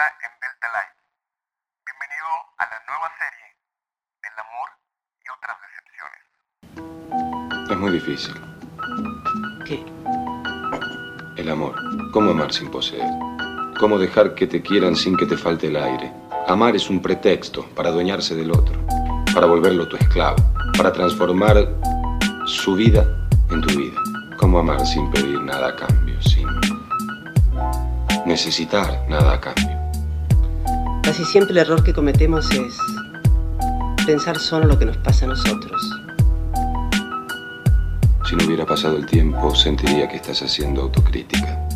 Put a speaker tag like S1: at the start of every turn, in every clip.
S1: en Delta Life. Bienvenido a la nueva serie del amor y otras decepciones.
S2: Es muy difícil.
S3: ¿Qué?
S2: El amor. ¿Cómo amar sin poseer? ¿Cómo dejar que te quieran sin que te falte el aire? Amar es un pretexto para adueñarse del otro, para volverlo tu esclavo, para transformar su vida en tu vida. ¿Cómo amar sin pedir nada a cambio, sin necesitar nada a cambio?
S3: Casi siempre el error que cometemos es pensar solo lo que nos pasa a nosotros.
S2: Si no hubiera pasado el tiempo, sentiría que estás haciendo autocrítica.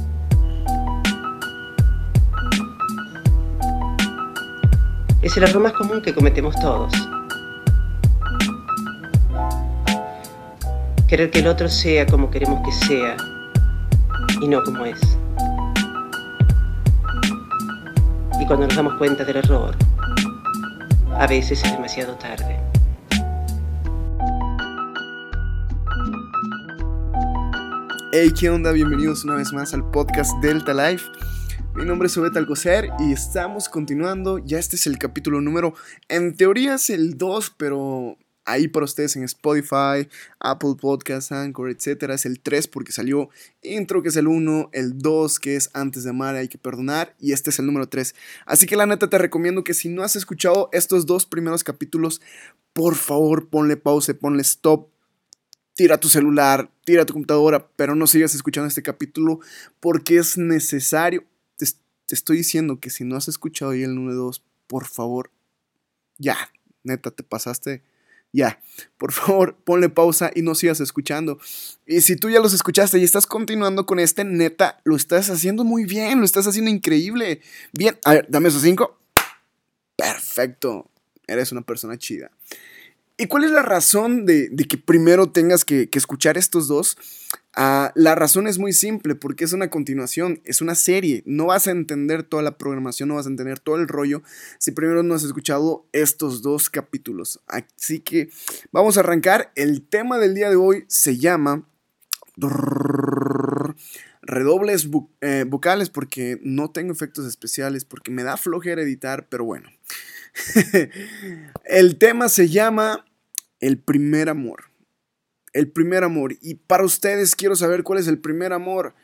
S3: Es el error más común que cometemos todos. Querer que el otro sea como queremos que sea y no como es. Y cuando nos damos cuenta del error, a veces es demasiado tarde.
S4: Hey, ¿qué onda? Bienvenidos una vez más al podcast Delta Life. Mi nombre es Obet Alcocer y estamos continuando. Ya este es el capítulo número, en teoría es el 2, pero ahí para ustedes en Spotify, Apple Podcasts, Anchor, etcétera, es el 3 porque salió intro que es el 1, el 2 que es antes de amar hay que perdonar y este es el número 3. Así que la neta te recomiendo que si no has escuchado estos dos primeros capítulos, por favor ponle pause, ponle stop, tira tu celular, tira tu computadora, pero no sigas escuchando este capítulo porque es necesario. Te, te estoy diciendo que si no has escuchado ahí el número 2, por favor, ya, neta, te pasaste. Ya, por favor, ponle pausa y no sigas escuchando. Y si tú ya los escuchaste y estás continuando con este, neta, lo estás haciendo muy bien, lo estás haciendo increíble. Bien, a ver, dame esos cinco. Perfecto, eres una persona chida. ¿Y cuál es la razón de, que primero tengas que, escuchar estos dos? Ah, la razón es muy simple, porque es una continuación, es una serie. No vas a entender toda la programación, no vas a entender todo el rollo si primero no has escuchado estos dos capítulos. Así que vamos a arrancar. El tema del día de hoy se llama redobles eh, vocales porque no tengo efectos especiales, porque me da flojera editar, pero bueno. el tema se llama El primer amor. El primer amor. Y para ustedes quiero saber cuál es el primer amor.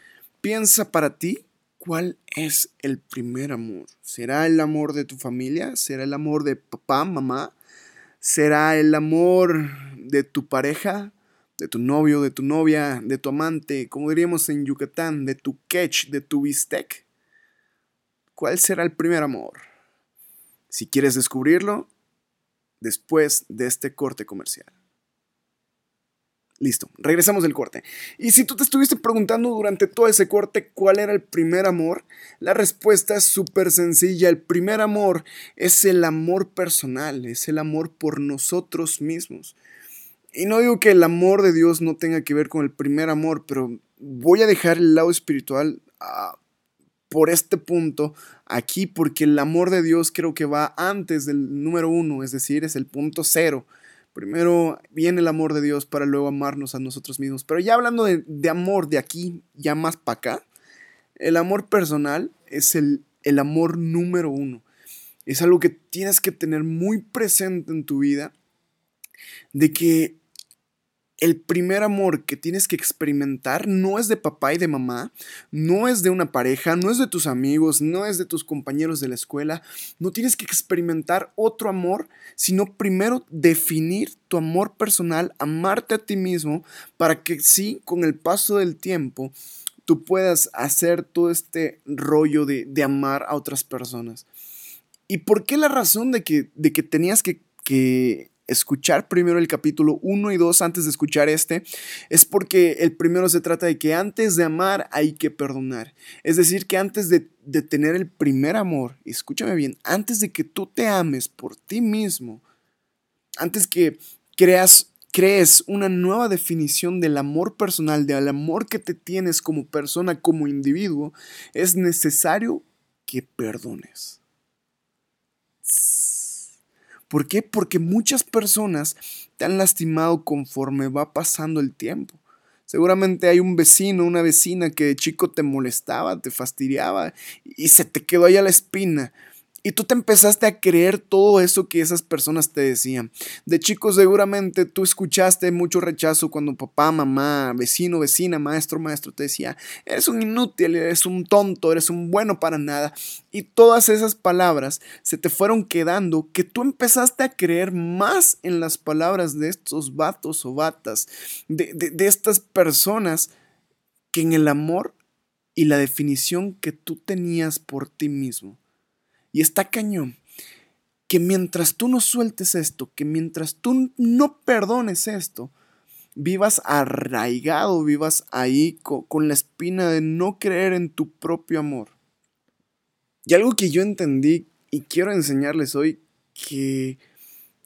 S4: Piensa para ti cuál es el primer amor. ¿Será el amor de tu familia? ¿Será el amor de papá, mamá? ¿Será el amor de tu pareja? ¿De tu novio, de tu novia, de tu amante? Como diríamos en Yucatán, de tu catch, de tu bistec. ¿Cuál será el primer amor? Si quieres descubrirlo, después de este corte comercial. Listo, regresamos del corte. Y si tú te estuviste preguntando durante todo ese corte cuál era el primer amor, la respuesta es súper sencilla. El primer amor es el amor personal, es el amor por nosotros mismos. Y no digo que el amor de Dios no tenga que ver con el primer amor, pero voy a dejar el lado espiritual ah, por este punto aquí, porque el amor de Dios creo que va antes del número uno, es decir, es el punto cero. Primero viene el amor de Dios para luego amarnos a nosotros mismos. Pero ya hablando de, de amor de aquí, ya más para acá, el amor personal es el, el amor número uno. Es algo que tienes que tener muy presente en tu vida, de que el primer amor que tienes que experimentar no es de papá y de mamá, no es de una pareja, no es de tus amigos, no es de tus compañeros de la escuela. No tienes que experimentar otro amor, sino primero definir tu amor personal, amarte a ti mismo, para que sí, con el paso del tiempo, tú puedas hacer todo este rollo de, de amar a otras personas. ¿Y por qué la razón de que, de que tenías que, que escuchar primero el capítulo 1 y 2 antes de escuchar este, es porque el primero se trata de que antes de amar hay que perdonar. Es decir, que antes de, de tener el primer amor, escúchame bien, antes de que tú te ames por ti mismo, antes que creas, crees una nueva definición del amor personal, del amor que te tienes como persona, como individuo, es necesario que perdones. ¿Por qué? Porque muchas personas te han lastimado conforme va pasando el tiempo. Seguramente hay un vecino, una vecina que de chico te molestaba, te fastidiaba y se te quedó ahí a la espina. Y tú te empezaste a creer todo eso que esas personas te decían. De chico seguramente tú escuchaste mucho rechazo cuando papá, mamá, vecino, vecina, maestro, maestro te decía, eres un inútil, eres un tonto, eres un bueno para nada. Y todas esas palabras se te fueron quedando que tú empezaste a creer más en las palabras de estos vatos o batas, de, de estas personas, que en el amor y la definición que tú tenías por ti mismo. Y está cañón que mientras tú no sueltes esto, que mientras tú no perdones esto, vivas arraigado, vivas ahí con, la espina de no creer en tu propio amor. Y algo que yo entendí y quiero enseñarles hoy, que,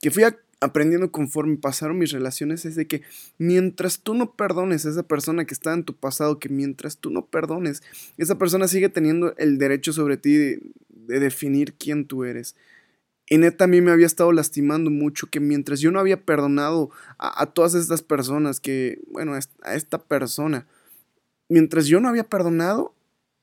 S4: que fui aprendiendo conforme pasaron mis relaciones, es de que mientras tú no perdones a esa persona que está en tu pasado, que mientras tú no perdones, esa persona sigue teniendo el derecho sobre ti de, de definir quién tú eres. Y neta a mí me había estado lastimando mucho que mientras yo no había perdonado a, todas estas personas que, bueno, a esta persona, mientras yo no había perdonado,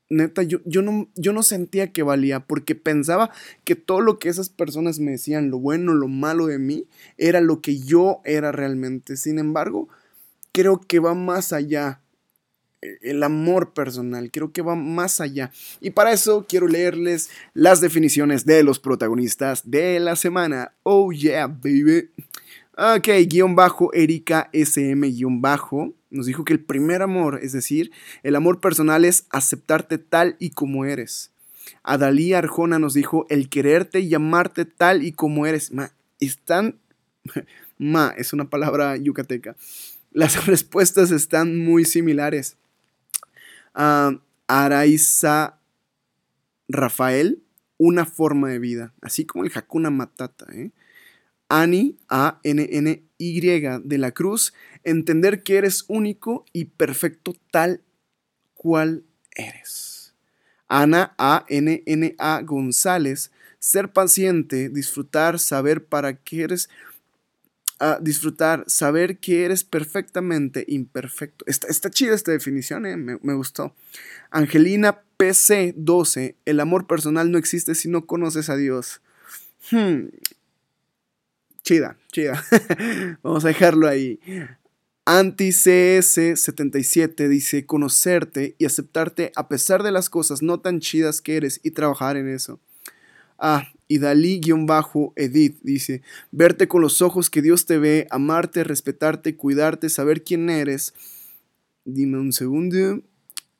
S4: neta, yo, yo, no, yo no sentía que valía porque pensaba que todo lo que esas personas me decían, lo bueno, lo malo de mí, era lo que yo era realmente. Sin embargo, creo que va más allá el amor personal, creo que va más allá. Y para eso quiero leerles las definiciones de los protagonistas de la semana. Oh yeah, baby. Ok, guion bajo, Erika SM guion bajo, nos dijo que el primer amor, es decir, el amor personal es aceptarte tal y como eres. Adalí Arjona nos dijo el quererte y amarte tal y como eres. Ma, están... Ma, es una palabra yucateca. Las respuestas están muy similares. Araiza Rafael, una forma de vida, así como el Hakuna Matata. ¿eh? Ani, A-N-N-Y de la Cruz, entender que eres único y perfecto tal cual eres. Ana, A-N-N-A González, ser paciente, disfrutar, saber para qué eres disfrutar, saber que eres perfectamente imperfecto. Está, chida esta definición, eh, me, gustó. Angelina PC 12, el amor personal no existe si no conoces a Dios. Hmm. Chida, chida. Vamos a dejarlo ahí. Anti-CS77 dice conocerte y aceptarte a pesar de las cosas no tan chidas que eres y trabajar en eso. Ah, y Dalí-Edith dice, verte con los ojos que Dios te ve, amarte, respetarte, cuidarte, saber quién eres. Dime un segundo.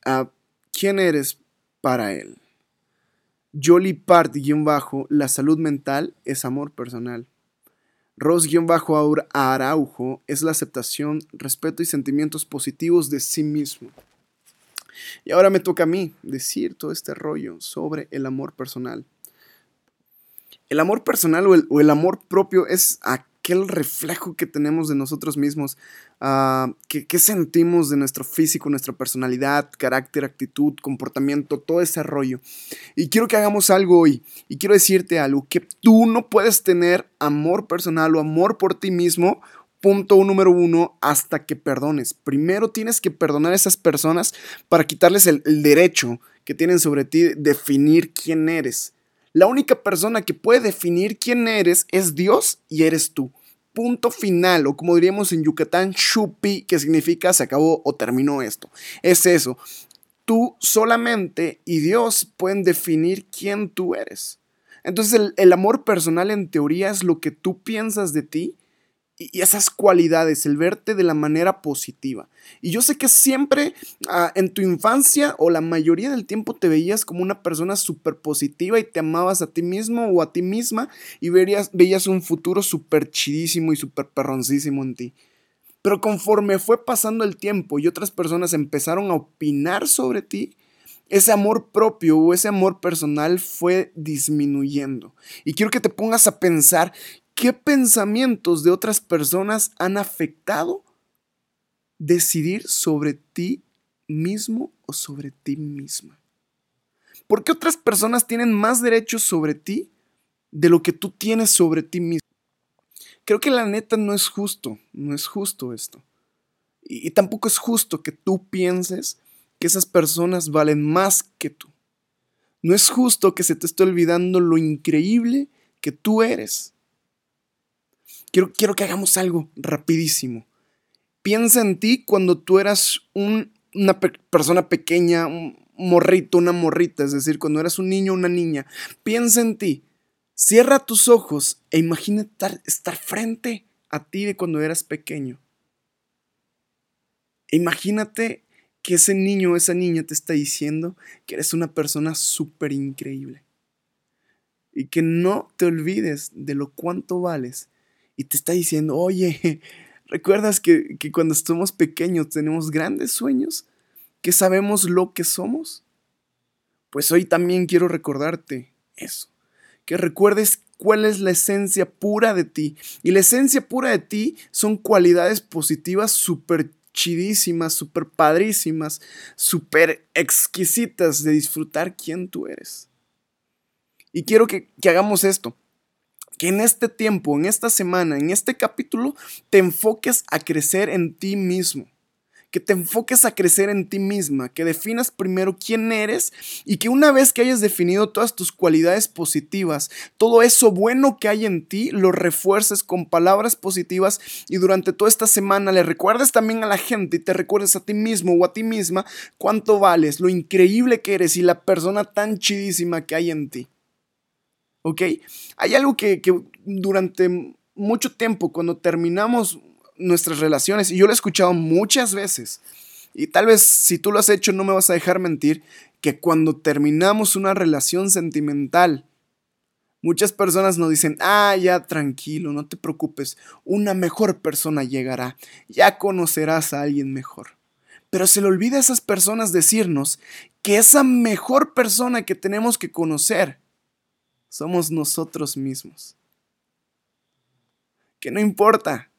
S4: Ah, ¿Quién eres para Él? Jolly Part-bajo, la salud mental es amor personal. Ros-Araujo es la aceptación, respeto y sentimientos positivos de sí mismo. Y ahora me toca a mí decir todo este rollo sobre el amor personal. El amor personal o el, amor propio es aquel reflejo que tenemos de nosotros mismos, uh, que, sentimos de nuestro físico, nuestra personalidad, carácter, actitud, comportamiento, todo ese rollo. Y quiero que hagamos algo hoy, y quiero decirte algo, que tú no puedes tener amor personal o amor por ti mismo punto número uno, hasta que perdones. Primero tienes que perdonar a esas personas para quitarles el, el, derecho que tienen sobre ti de definir quién eres. La única persona que puede definir quién eres es Dios y eres tú. Punto final, o como diríamos en Yucatán, chupi, que significa se acabó o terminó esto. Es eso. Tú solamente y Dios pueden definir quién tú eres. Entonces el, el amor personal en teoría es lo que tú piensas de ti y esas cualidades, el verte de la manera positiva. Y yo sé que siempre ah, en tu infancia o la mayoría del tiempo te veías como una persona súper positiva y te amabas a ti mismo o a ti misma y verías, veías un futuro súper chidísimo y súper perroncísimo en ti. Pero conforme fue pasando el tiempo y otras personas empezaron a opinar sobre ti, ese amor propio o ese amor personal fue disminuyendo. Y quiero que te pongas a pensar ¿Qué pensamientos de otras personas han afectado decidir sobre ti mismo o sobre ti misma? ¿Por qué otras personas tienen más derechos sobre ti de lo que tú tienes sobre ti mismo? Creo que la neta no es justo, no es justo esto. Y, y tampoco es justo que tú pienses que esas personas valen más que tú. No es justo que se te esté olvidando lo increíble que tú eres. Quiero, quiero que hagamos algo rapidísimo. Piensa en ti cuando tú eras un, una pe persona pequeña, un morrito, una morrita, es decir, cuando eras un niño o una niña. Piensa en ti. Cierra tus ojos e imagina estar, estar frente a ti de cuando eras pequeño. Imagínate que ese niño o esa niña te está diciendo que eres una persona súper increíble. Y que no te olvides de lo cuánto vales. Y te está diciendo, oye, ¿recuerdas que, que cuando somos pequeños tenemos grandes sueños? ¿Que sabemos lo que somos? Pues hoy también quiero recordarte eso. Que recuerdes cuál es la esencia pura de ti. Y la esencia pura de ti son cualidades positivas súper chidísimas, súper padrísimas, súper exquisitas de disfrutar quién tú eres. Y quiero que, que, hagamos esto. Que en este tiempo, en esta semana, en este capítulo, te enfoques a crecer en ti mismo que te enfoques a crecer en ti misma, que definas primero quién eres y que una vez que hayas definido todas tus cualidades positivas, todo eso bueno que hay en ti, lo refuerces con palabras positivas y durante toda esta semana le recuerdes también a la gente y te recuerdes a ti mismo o a ti misma cuánto vales, lo increíble que eres y la persona tan chidísima que hay en ti. ¿Ok? Hay algo que, que durante mucho tiempo, cuando terminamos nuestras relaciones. Y yo lo he escuchado muchas veces. Y tal vez si tú lo has hecho no me vas a dejar mentir que cuando terminamos una relación sentimental, muchas personas nos dicen, ah, ya tranquilo, no te preocupes, una mejor persona llegará, ya conocerás a alguien mejor. Pero se le olvida a esas personas decirnos que esa mejor persona que tenemos que conocer somos nosotros mismos. Que no importa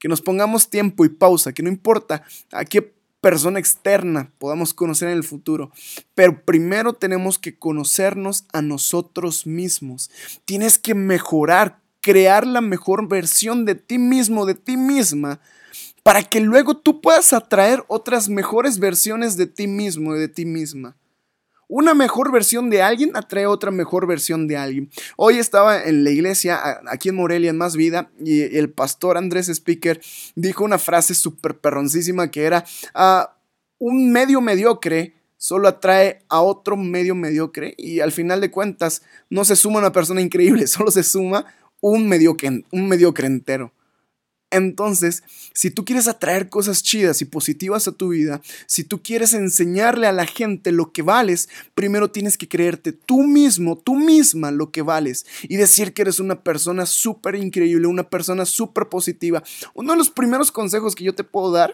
S4: que nos pongamos tiempo y pausa, que no importa a qué persona externa podamos conocer en el futuro, pero primero tenemos que conocernos a nosotros mismos. Tienes que mejorar, crear la mejor versión de ti mismo, de ti misma, para que luego tú puedas atraer otras mejores versiones de ti mismo, de ti misma. Una mejor versión de alguien atrae otra mejor versión de alguien. Hoy estaba en la iglesia, aquí en Morelia, en Más Vida, y el pastor Andrés Speaker dijo una frase súper perroncísima que era, ah, un medio mediocre solo atrae a otro medio mediocre y al final de cuentas no se suma una persona increíble, solo se suma un mediocre, un mediocre entero. Entonces, si tú quieres atraer cosas chidas y positivas a tu vida, si tú quieres enseñarle a la gente lo que vales, primero tienes que creerte tú mismo, tú misma lo que vales y decir que eres una persona súper increíble, una persona súper positiva. Uno de los primeros consejos que yo te puedo dar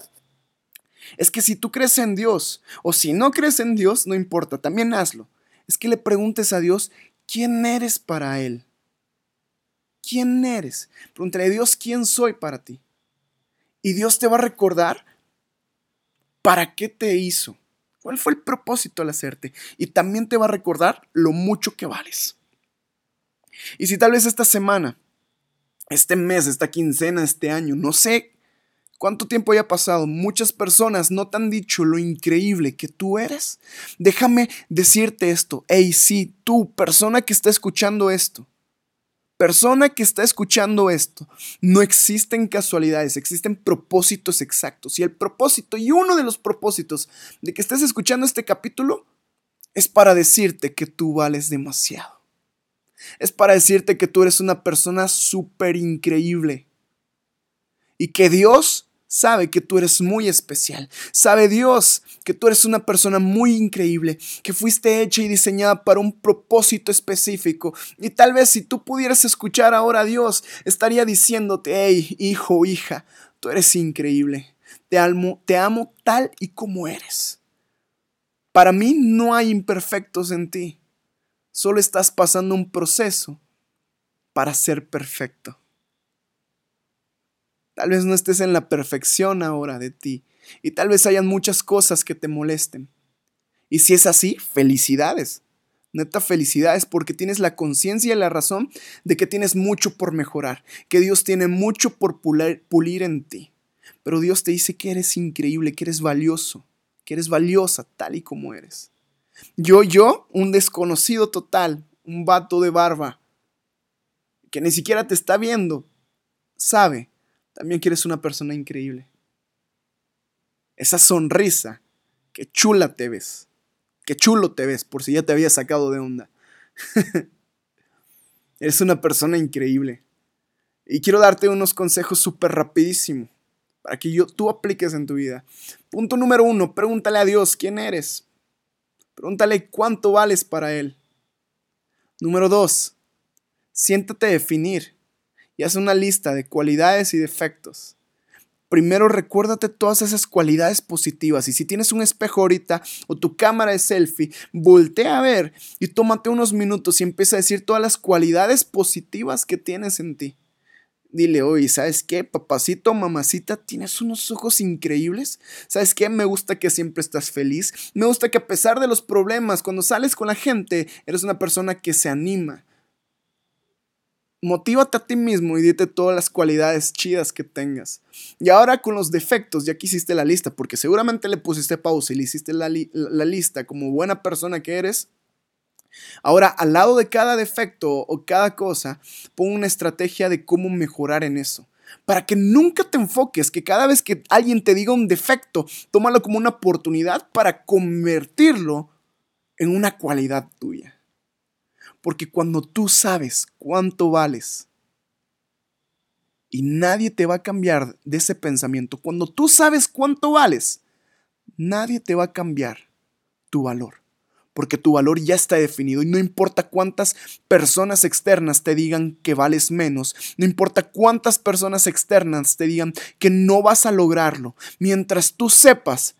S4: es que si tú crees en Dios o si no crees en Dios, no importa, también hazlo. Es que le preguntes a Dios quién eres para Él. ¿Quién eres? Pregúntale a Dios, ¿quién soy para ti? Y Dios te va a recordar para qué te hizo. ¿Cuál fue el propósito al hacerte? Y también te va a recordar lo mucho que vales. Y si tal vez esta semana, este mes, esta quincena, este año, no sé cuánto tiempo haya pasado, muchas personas no te han dicho lo increíble que tú eres, déjame decirte esto. Hey, sí, tú, persona que está escuchando esto, persona que está escuchando esto, no existen casualidades, existen propósitos exactos. Y el propósito, y uno de los propósitos de que estés escuchando este capítulo, es para decirte que tú vales demasiado. Es para decirte que tú eres una persona súper increíble. Y que Dios sabe que tú eres muy especial. Sabe Dios que tú eres una persona muy increíble, que fuiste hecha y diseñada para un propósito específico. Y tal vez si tú pudieras escuchar ahora a Dios, estaría diciéndote, hey, hijo, hija, tú eres increíble. Te amo, te amo tal y como eres. Para mí no hay imperfectos en ti. Solo estás pasando un proceso para ser perfecto. Tal vez no estés en la perfección ahora de ti y tal vez hayan muchas cosas que te molesten. Y si es así, felicidades. Neta felicidades porque tienes la conciencia y la razón de que tienes mucho por mejorar, que Dios tiene mucho por pulir, en ti. Pero Dios te dice que eres increíble, que eres valioso, que eres valiosa tal y como eres. Yo, yo, un desconocido total, un vato de barba, que ni siquiera te está viendo, sabe también que eres una persona increíble. Esa sonrisa, que chula te ves, que chulo te ves, por si ya te había sacado de onda. eres una persona increíble. Y quiero darte unos consejos súper rapidísimo para que tú apliques en tu vida. Punto número uno, pregúntale a Dios quién eres. Pregúntale cuánto vales para Él. Número dos, siéntate a definir y haz una lista de cualidades y defectos. Primero recuérdate todas esas cualidades positivas y si tienes un espejo ahorita o tu cámara de selfie, voltea a ver y tómate unos minutos y empieza a decir todas las cualidades positivas que tienes en ti. Dile, oye, ¿sabes qué? Papacito, mamacita, tienes unos ojos increíbles. ¿Sabes qué? Me gusta que siempre estás feliz. Me gusta que a pesar de los problemas, cuando sales con la gente, eres una persona que se anima. Motívate a ti mismo y dite todas las cualidades chidas que tengas. Y ahora con los defectos, ya que hiciste la lista, porque seguramente le pusiste pausa y le hiciste la, la lista como buena persona que eres, Ahora, al lado de cada defecto o cada cosa, pon una estrategia de cómo mejorar en eso. Para que nunca te enfoques que cada vez que alguien te diga un defecto, tómalo como una oportunidad para convertirlo en una cualidad tuya. Porque cuando tú sabes cuánto vales y nadie te va a cambiar de ese pensamiento, cuando tú sabes cuánto vales, nadie te va a cambiar tu valor porque tu valor ya está definido y no importa cuántas personas externas te digan que vales menos, no importa cuántas personas externas te digan que no vas a lograrlo, mientras tú sepas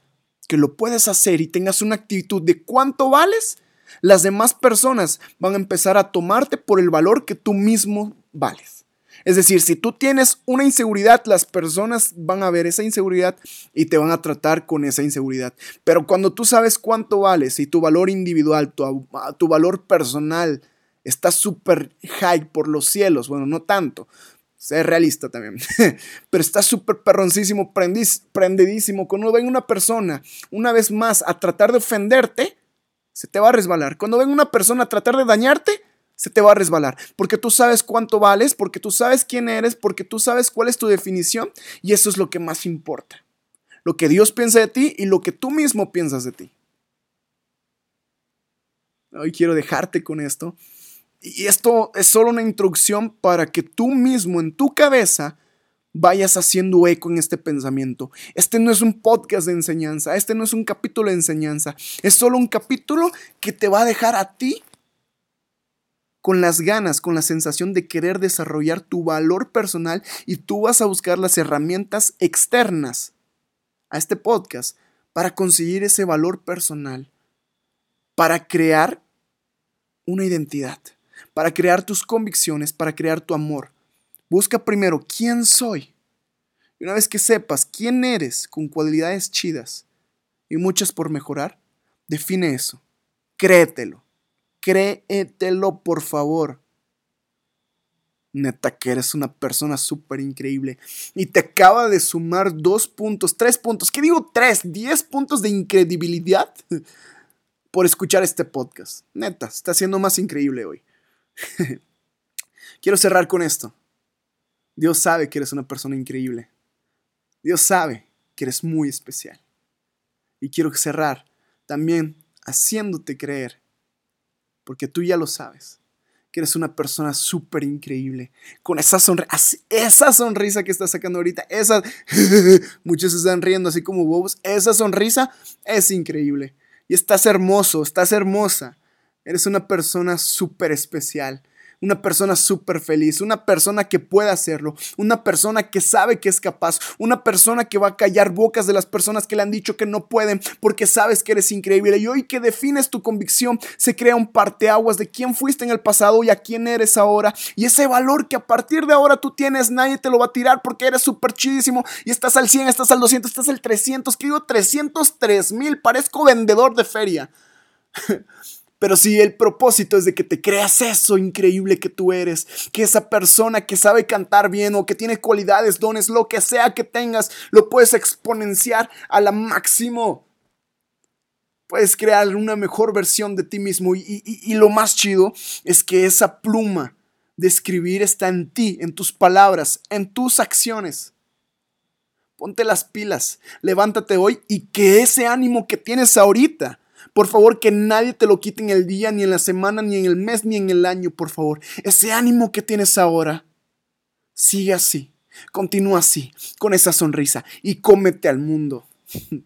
S4: que lo puedes hacer y tengas una actitud de cuánto vales, las demás personas van a empezar a tomarte por el valor que tú mismo vales. Es decir, si tú tienes una inseguridad, las personas van a ver esa inseguridad y te van a tratar con esa inseguridad. Pero cuando tú sabes cuánto vales y tu valor individual, tu, tu valor personal está súper high por los cielos, bueno, no tanto, sé realista también, pero está súper perroncísimo, prendidísimo. Cuando ven una persona una vez más a tratar de ofenderte, se te va a resbalar. Cuando ven una persona a tratar de dañarte, se te va a resbalar, porque tú sabes cuánto vales, porque tú sabes quién eres, porque tú sabes cuál es tu definición y eso es lo que más importa. Lo que Dios piensa de ti y lo que tú mismo piensas de ti. Hoy quiero dejarte con esto. Y esto es solo una introducción para que tú mismo en tu cabeza vayas haciendo eco en este pensamiento. Este no es un podcast de enseñanza, este no es un capítulo de enseñanza, es solo un capítulo que te va a dejar a ti con las ganas, con la sensación de querer desarrollar tu valor personal y tú vas a buscar las herramientas externas a este podcast para conseguir ese valor personal, para crear una identidad, para crear tus convicciones, para crear tu amor. Busca primero quién soy. Y una vez que sepas quién eres con cualidades chidas y muchas por mejorar, define eso. Créetelo. Créetelo, por favor. Neta que eres una persona súper increíble. Y te acaba de sumar dos puntos, tres puntos. ¿Qué digo tres? Diez puntos de incredibilidad por escuchar este podcast. Neta, está siendo más increíble hoy. Quiero cerrar con esto. Dios sabe que eres una persona increíble. Dios sabe que eres muy especial. Y quiero cerrar también haciéndote creer porque tú ya lo sabes, que eres una persona súper increíble, con esa, esa sonrisa que estás sacando ahorita, esa, muchos están riendo así como bobos, esa sonrisa es increíble. Y estás hermoso, estás hermosa, eres una persona súper especial una persona súper feliz, una persona que puede hacerlo, una persona que sabe que es capaz, una persona que va a callar bocas de las personas que le han dicho que no pueden porque sabes que eres increíble. Y hoy que defines tu convicción, se crea un parteaguas de quién fuiste en el pasado y a quién eres ahora. Y ese valor que a partir de ahora tú tienes, nadie te lo va a tirar porque eres súper chidísimo y estás al 100, estás al 200, estás al 300, que digo 303 mil, parezco vendedor de feria. Pero si el propósito es de que te creas eso increíble que tú eres, que esa persona que sabe cantar bien o que tiene cualidades, dones, lo que sea que tengas, lo puedes exponenciar a la máximo. Puedes crear una mejor versión de ti mismo y, y lo más chido es que esa pluma de escribir está en ti, en tus palabras, en tus acciones. Ponte las pilas, levántate hoy y que ese ánimo que tienes ahorita por favor, que nadie te lo quite en el día, ni en la semana, ni en el mes, ni en el año, por favor. Ese ánimo que tienes ahora, sigue así. Continúa así, con esa sonrisa y cómete al mundo.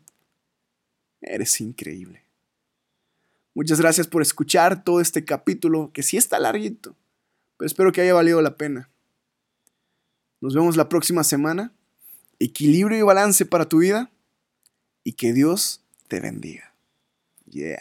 S4: Eres increíble. Muchas gracias por escuchar todo este capítulo, que sí está larguito, pero espero que haya valido la pena. Nos vemos la próxima semana. Equilibrio y balance para tu vida y que Dios te bendiga. Yeah.